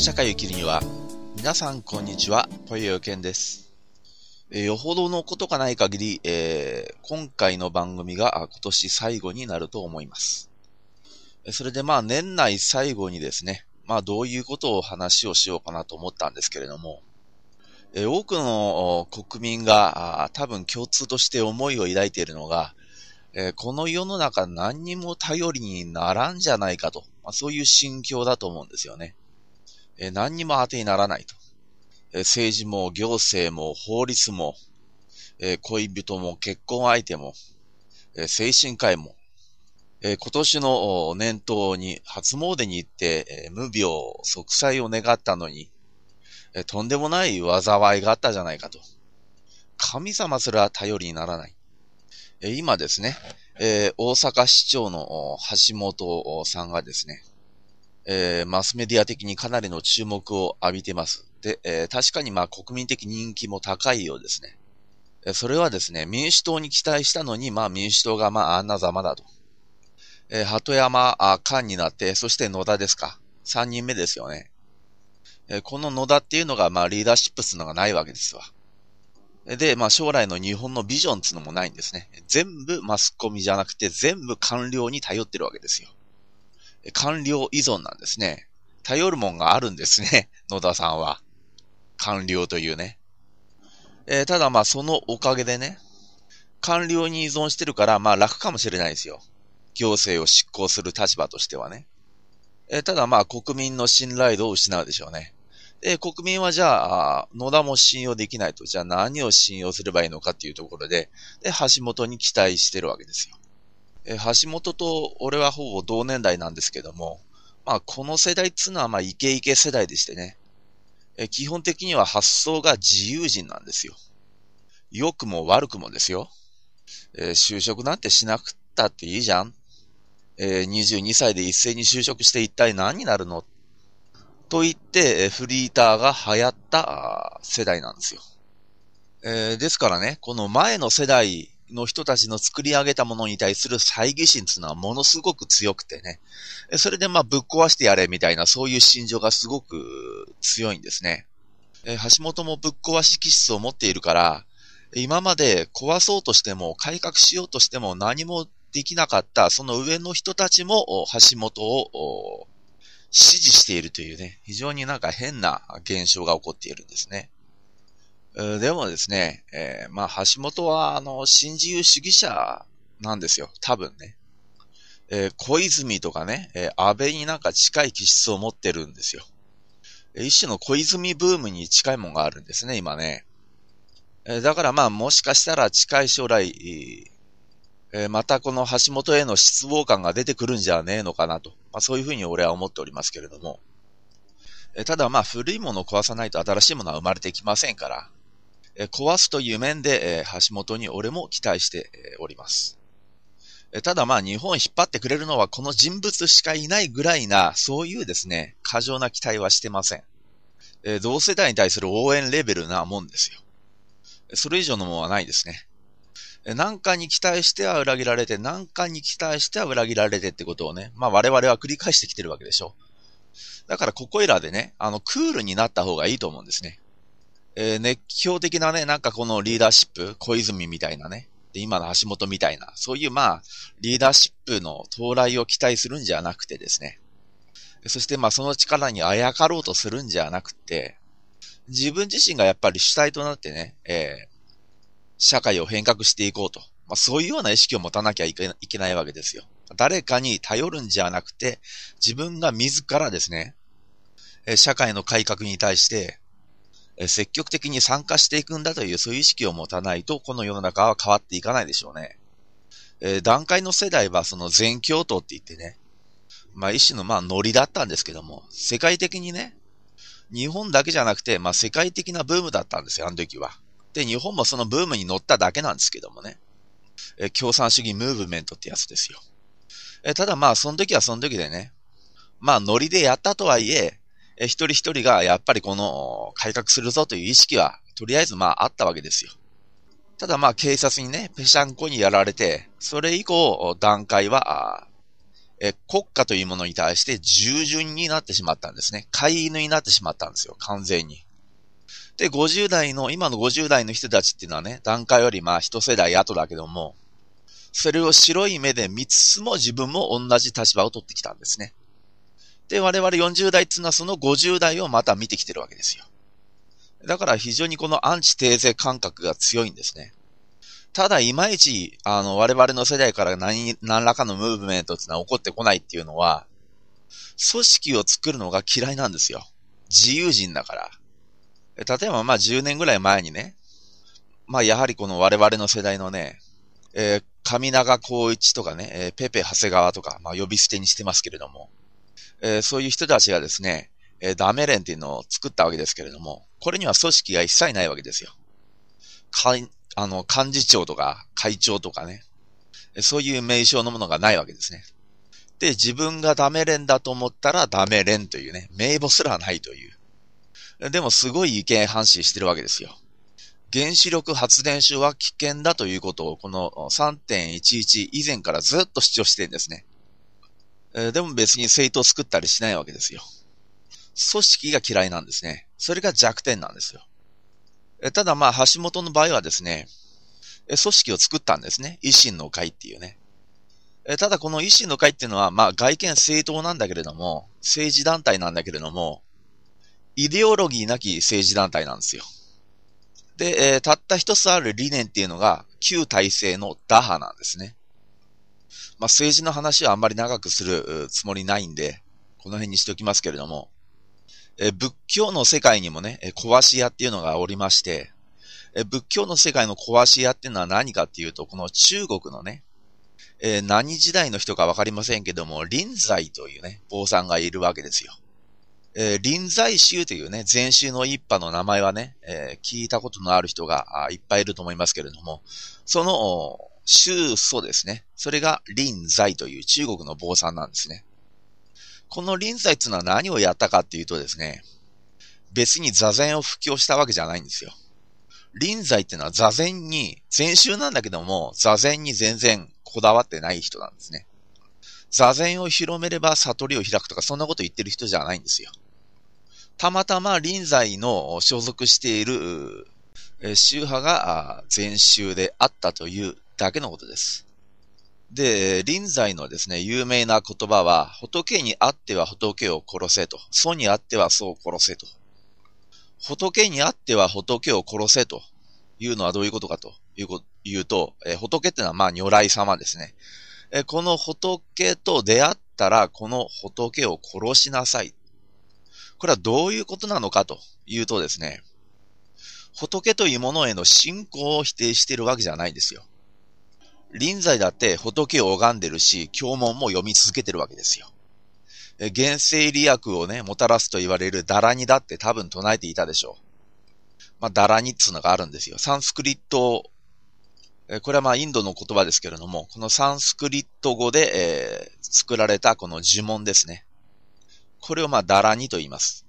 社会を生きるには、皆さんこんにちは、ぽよよけんです。えー、よほどのことがない限り、えー、今回の番組が今年最後になると思います。それでまあ年内最後にですね、まあどういうことを話をしようかなと思ったんですけれども、えー、多くの国民が多分共通として思いを抱いているのが、え、この世の中何にも頼りにならんじゃないかと、まあ、そういう心境だと思うんですよね。え、何にも当てにならないと。え、政治も行政も法律も、え恋人も結婚相手も、え精神科医も、え今年の年頭に初詣に行って、え無病息災を願ったのに、えとんでもない災いがあったじゃないかと。神様すら頼りにならない。え今ですね、え、大阪市長の橋本さんがですね、えー、マスメディア的にかなりの注目を浴びてます。で、えー、確かにまあ国民的人気も高いようですね。えそれはですね、民主党に期待したのに、まあ民主党がまああんなざまだと。え鳩山あ菅になって、そして野田ですか。三人目ですよね。えこの野田っていうのがまあリーダーシップするのがないわけですわ。で、まあ将来の日本のビジョンっていうのもないんですね。全部マスコミじゃなくて全部官僚に頼ってるわけですよ。官僚依存なんですね。頼るもんがあるんですね。野田さんは。官僚というね。えー、ただまあそのおかげでね、官僚に依存してるからまあ楽かもしれないですよ。行政を執行する立場としてはね。えー、ただまあ国民の信頼度を失うでしょうね。で、国民はじゃあ、野田も信用できないと、じゃあ何を信用すればいいのかっていうところで、で、橋本に期待してるわけですよ。え橋本と俺はほぼ同年代なんですけども、まあ、この世代っつうのは、まあ、イケイケ世代でしてね、え基本的には発想が自由人なんですよ。良くも悪くもですよ。えー、就職なんてしなくったっていいじゃん。えー、22歳で一斉に就職して一体何になるの？と言って、えフリーターが流行った世代なんですよ。えー、ですからね、この前の世代の人たちの作り上げたものに対する猜疑心っていうのはものすごく強くてね。それでまあぶっ壊してやれみたいなそういう心情がすごく強いんですね。え、橋本もぶっ壊し気質を持っているから、今まで壊そうとしても改革しようとしても何もできなかったその上の人たちも橋本を支持しているというね、非常になんか変な現象が起こっているんですね。でもですね、えー、まあ、橋本は、あの、新自由主義者なんですよ。多分ね。えー、小泉とかね、えー、安倍になんか近い気質を持ってるんですよ。一種の小泉ブームに近いもんがあるんですね、今ね。えだからまあ、もしかしたら近い将来、え、またこの橋本への失望感が出てくるんじゃねえのかなと。まあそういうふうに俺は思っておりますけれども。え、ただまあ古いものを壊さないと新しいものは生まれてきませんから、壊すという面で、橋本に俺も期待しております。ただまあ日本引っ張ってくれるのはこの人物しかいないぐらいな、そういうですね、過剰な期待はしてません。え同世代に対する応援レベルなもんですよ。それ以上のものはないですね。何かに期待しては裏切られて、何かに期待しては裏切られてってことをね、まあ我々は繰り返してきてるわけでしょ。だからここいらでね、あの、クールになった方がいいと思うんですね。えー、熱狂的なね、なんかこのリーダーシップ、小泉みたいなね、で今の橋本みたいな、そういうまあ、リーダーシップの到来を期待するんじゃなくてですね。そしてまあその力にあやかろうとするんじゃなくて、自分自身がやっぱり主体となってね、えー、社会を変革していこうと。まあ、そういうような意識を持たなきゃいけないわけですよ。誰かに頼るんじゃなくて、自分が自らですね、社会の改革に対して、積極的に参加していくんだというそういう意識を持たないと、この世の中は変わっていかないでしょうね。え段階の世代はその全教徒って言ってね、まあ一種のまあノリだったんですけども、世界的にね、日本だけじゃなくて、まあ世界的なブームだったんですよ、あの時は。で、日本もそのブームに乗っただけなんですけどもね。え共産主義ムーブメントってやつですよ。えただまあ、その時はその時でね。まあ、ノリでやったとはいえ、え一人一人がやっぱりこの改革するぞという意識は、とりあえずまああったわけですよ。ただまあ警察にね、ぺしゃんこにやられて、それ以降段階は、え国家というものに対して従順になってしまったんですね。飼い犬になってしまったんですよ、完全に。で、50代の、今の50代の人たちっていうのはね、段階よりまあ一世代後だけども、それを白い目で見つつも自分も同じ立場を取ってきたんですね。で、我々40代っていうのはその50代をまた見てきてるわけですよ。だから非常にこのアンチテーゼ感覚が強いんですね。ただ、いまいち、あの、我々の世代から何、何らかのムーブメントっていうのは起こってこないっていうのは、組織を作るのが嫌いなんですよ。自由人だから。例えば、まあ10年ぐらい前にね、まあやはりこの我々の世代のね、えー、上長光一とかね、えー、ペペ長谷川とか、まあ呼び捨てにしてますけれども、えー、そういう人たちがですね、えー、ダメ連っていうのを作ったわけですけれども、これには組織が一切ないわけですよ。かあの、幹事長とか会長とかね、そういう名称のものがないわけですね。で、自分がダメ連だと思ったらダメ連というね、名簿すらないという。でもすごい意見反射してるわけですよ。原子力発電所は危険だということをこの3.11以前からずっと主張してるんですね。えでも別に政党を作ったりしないわけですよ。組織が嫌いなんですね。それが弱点なんですよ。えただまあ、橋本の場合はですね、え組織を作ったんですね。維新の会っていうね。えただこの維新の会っていうのは、まあ外見政党なんだけれども、政治団体なんだけれども、イデオロギーなき政治団体なんですよ。で、えー、たった一つある理念っていうのが、旧体制の打破なんですね。まあ、政治の話はあんまり長くするつもりないんで、この辺にしておきますけれども、え、仏教の世界にもね、壊し屋っていうのがおりまして、え、仏教の世界の壊し屋っていうのは何かっていうと、この中国のね、えー、何時代の人かわかりませんけども、臨済というね、坊さんがいるわけですよ。えー、臨済宗というね、禅宗の一派の名前はね、えー、聞いたことのある人がいっぱいいると思いますけれども、その宗祖ですね。それが臨済という中国の坊さんなんですね。この臨済っていうのは何をやったかっていうとですね、別に座禅を布教したわけじゃないんですよ。臨済っていうのは座禅に、禅宗なんだけども、座禅に全然こだわってない人なんですね。座禅を広めれば悟りを開くとか、そんなこと言ってる人じゃないんですよ。たまたま臨済の所属している宗派が禅宗であったというだけのことです。で、臨済のですね、有名な言葉は、仏にあっては仏を殺せと、祖にあっては祖を殺せと。仏にあっては仏を殺せというのはどういうことかというと、え仏ってのはまあ如来様ですね。えこの仏と出会ったら、この仏を殺しなさい。これはどういうことなのかというとですね、仏というものへの信仰を否定しているわけじゃないんですよ。臨済だって仏を拝んでるし、経文も読み続けてるわけですよ。原生利益をね、もたらすと言われるダラニだって多分唱えていたでしょう。まあ、ダラニっつうのがあるんですよ。サンスクリット、これはまあインドの言葉ですけれども、このサンスクリット語で、えー、作られたこの呪文ですね。これをまあ、ダラニと言います。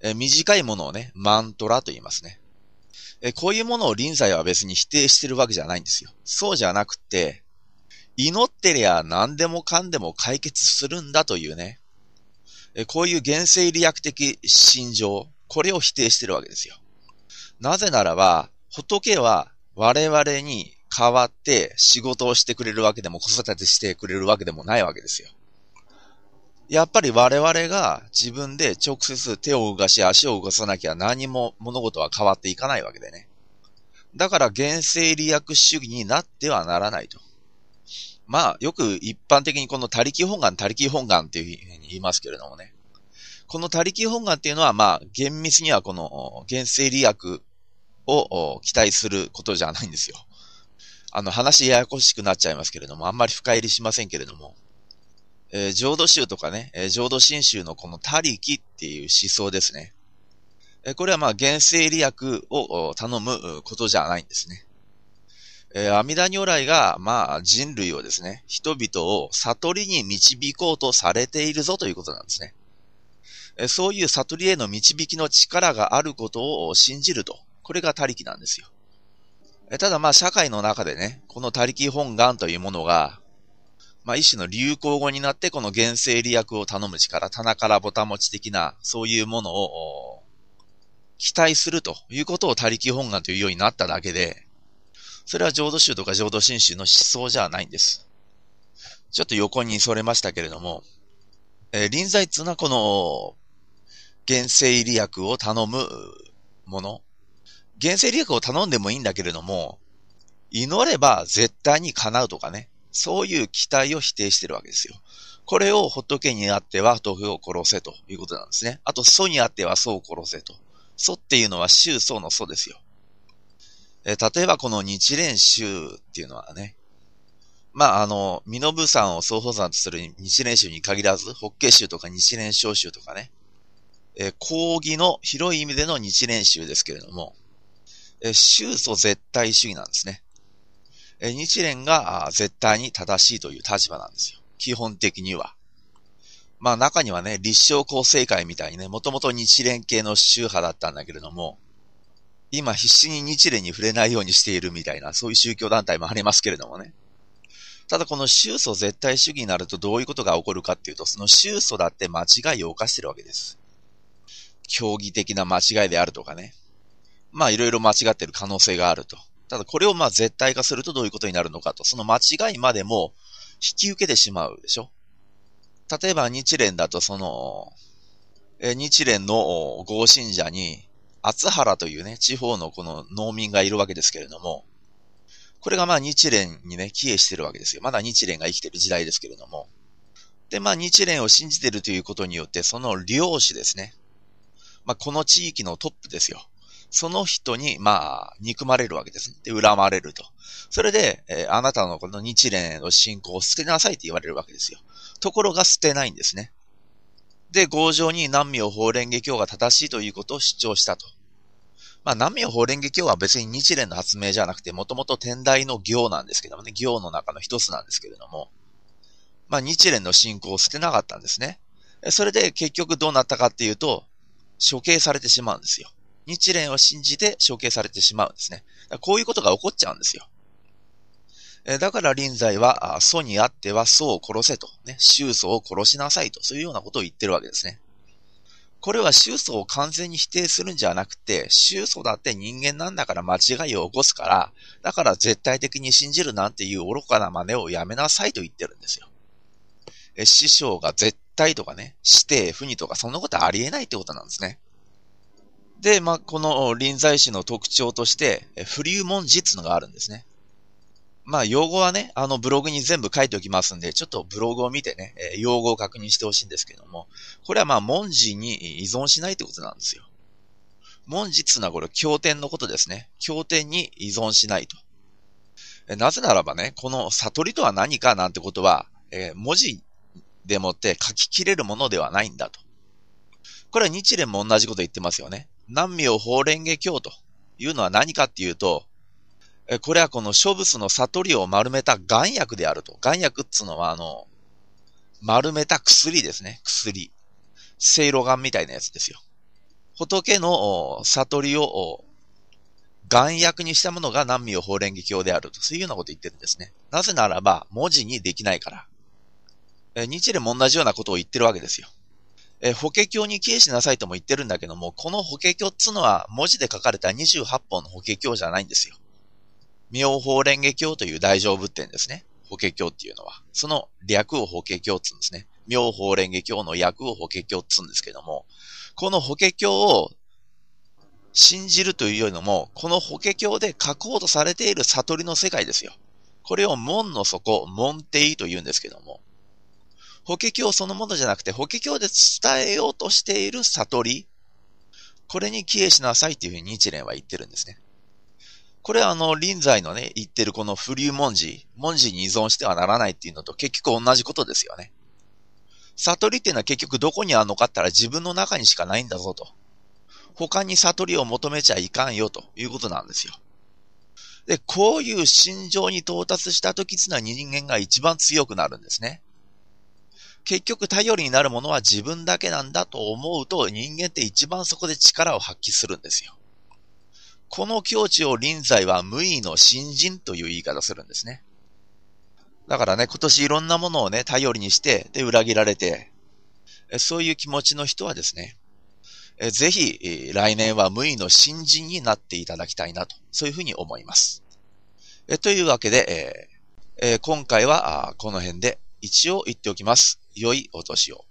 え短いものをね、マントラと言いますね。えこういうものを臨済は別に否定してるわけじゃないんですよ。そうじゃなくて、祈ってりゃ何でもかんでも解決するんだというね、えこういう原生利益的心情、これを否定してるわけですよ。なぜならば、仏は我々に代わって仕事をしてくれるわけでも子育てしてくれるわけでもないわけですよ。やっぱり我々が自分で直接手を動かし足を動かさなきゃ何も物事は変わっていかないわけでね。だから原生利益主義になってはならないと。まあ、よく一般的にこの他力本願、他力本願っていうふうに言いますけれどもね。この他力本願っていうのは、まあ、厳密にはこの原生利益を期待することじゃないんですよ。あの、話ややこしくなっちゃいますけれども、あんまり深入りしませんけれども。えー、浄土宗とかね、えー、浄土真宗のこの他力っていう思想ですね。えー、これはまあ原生利益を頼むことじゃないんですね。えー、阿弥陀如来が、まあ人類をですね、人々を悟りに導こうとされているぞということなんですね。えー、そういう悟りへの導きの力があることを信じると。これが他力なんですよ。えー、ただまあ社会の中でね、この他力本願というものが、まあ一種の流行語になってこの原生利益を頼む力、棚からぼた持ち的な、そういうものを期待するということを他力本願というようになっただけで、それは浄土宗とか浄土真宗の思想じゃないんです。ちょっと横にそれましたけれども、えー、臨在っていうのはこの原生利益を頼むもの。原生利益を頼んでもいいんだけれども、祈れば絶対に叶うとかね。そういう期待を否定してるわけですよ。これを仏にあっては仏を殺せということなんですね。あと、祖にあっては祖を殺せと。祖っていうのは宗祖の祖ですよ。え、例えばこの日蓮宗っていうのはね、まあ、あの、身延山を総宝山とする日蓮宗に限らず、法華宗とか日蓮正宗とかね、え、講義の広い意味での日蓮宗ですけれども、え、宗祖絶対主義なんですね。え、日蓮が絶対に正しいという立場なんですよ。基本的には。まあ中にはね、立正厚生会みたいにね、もともと日蓮系の宗派だったんだけれども、今必死に日蓮に触れないようにしているみたいな、そういう宗教団体もありますけれどもね。ただこの宗祖絶対主義になるとどういうことが起こるかっていうと、その宗祖だって間違いを犯してるわけです。競技的な間違いであるとかね。まあいろいろ間違ってる可能性があると。ただこれをまあ絶対化するとどういうことになるのかと。その間違いまでも引き受けてしまうでしょ。例えば日蓮だとその、え日蓮の合信者に、厚原というね、地方のこの農民がいるわけですけれども、これがまあ日蓮にね、帰依してるわけですよ。まだ日蓮が生きてる時代ですけれども。で、まあ日蓮を信じてるということによって、その領主ですね。まあこの地域のトップですよ。その人に、まあ、憎まれるわけですね。で、恨まれると。それで、えー、あなたのこの日蓮への信仰を捨てなさいって言われるわけですよ。ところが捨てないんですね。で、強情に南明法蓮華経が正しいということを主張したと。まあ、南明法蓮華経は別に日蓮の発明じゃなくて、もともと天台の行なんですけどもね、行の中の一つなんですけれども、まあ、日蓮の信仰を捨てなかったんですね。それで結局どうなったかっていうと、処刑されてしまうんですよ。日蓮を信じて処刑されてしまうんですね。こういうことが起こっちゃうんですよ。だから臨在は、祖にあっては祖を殺せと、ね、宗祖を殺しなさいと、そういうようなことを言ってるわけですね。これは宗祖を完全に否定するんじゃなくて、宗祖だって人間なんだから間違いを起こすから、だから絶対的に信じるなんていう愚かな真似をやめなさいと言ってるんですよ。師匠が絶対とかね、指定、不にとかそんなことありえないってことなんですね。で、まあ、この臨在師の特徴として、フリューモンジっていうのがあるんですね。まあ、用語はね、あのブログに全部書いておきますんで、ちょっとブログを見てね、用語を確認してほしいんですけども、これはまあ、文字に依存しないってことなんですよ。文字っていうのはこれ、経典のことですね。経典に依存しないと。なぜならばね、この悟りとは何かなんてことは、えー、文字でもって書ききれるものではないんだと。これは日蓮も同じこと言ってますよね。南明法蓮華経というのは何かっていうと、これはこの諸仏の悟りを丸めた眼薬であると。眼薬っつうのはあの、丸めた薬ですね。薬。せいろがんみたいなやつですよ。仏の悟りを眼薬にしたものが南明法蓮華経であると。そういうようなこと言ってるんですね。なぜならば、文字にできないから。日蓮も同じようなことを言ってるわけですよ。え法華経に帰依しなさいとも言ってるんだけども、この法華経っつうのは文字で書かれた28本の法華経じゃないんですよ。妙法蓮華経という大乗仏典ですね。法華経っていうのは。その略を法華経っつうんですね。妙法蓮華経の訳を法華経っつうんですけども、この法華経を信じるというよりも、この法華経で書こうとされている悟りの世界ですよ。これを門の底、門定と言うんですけども、法華経そのものじゃなくて、法華経で伝えようとしている悟り、これに帰依しなさいっていうふうに日蓮は言ってるんですね。これはあの、臨在のね、言ってるこの不流文字、文字に依存してはならないっていうのと結局同じことですよね。悟りっていうのは結局どこにあるのかったら自分の中にしかないんだぞと。他に悟りを求めちゃいかんよということなんですよ。で、こういう心情に到達した時っていうのは人間が一番強くなるんですね。結局頼りになるものは自分だけなんだと思うと人間って一番そこで力を発揮するんですよ。この境地を臨在は無意の新人という言い方するんですね。だからね、今年いろんなものをね、頼りにして、で、裏切られて、そういう気持ちの人はですね、ぜひ、来年は無為の新人になっていただきたいなと、そういうふうに思います。というわけで、え、今回はこの辺で一応言っておきます。良いお年を。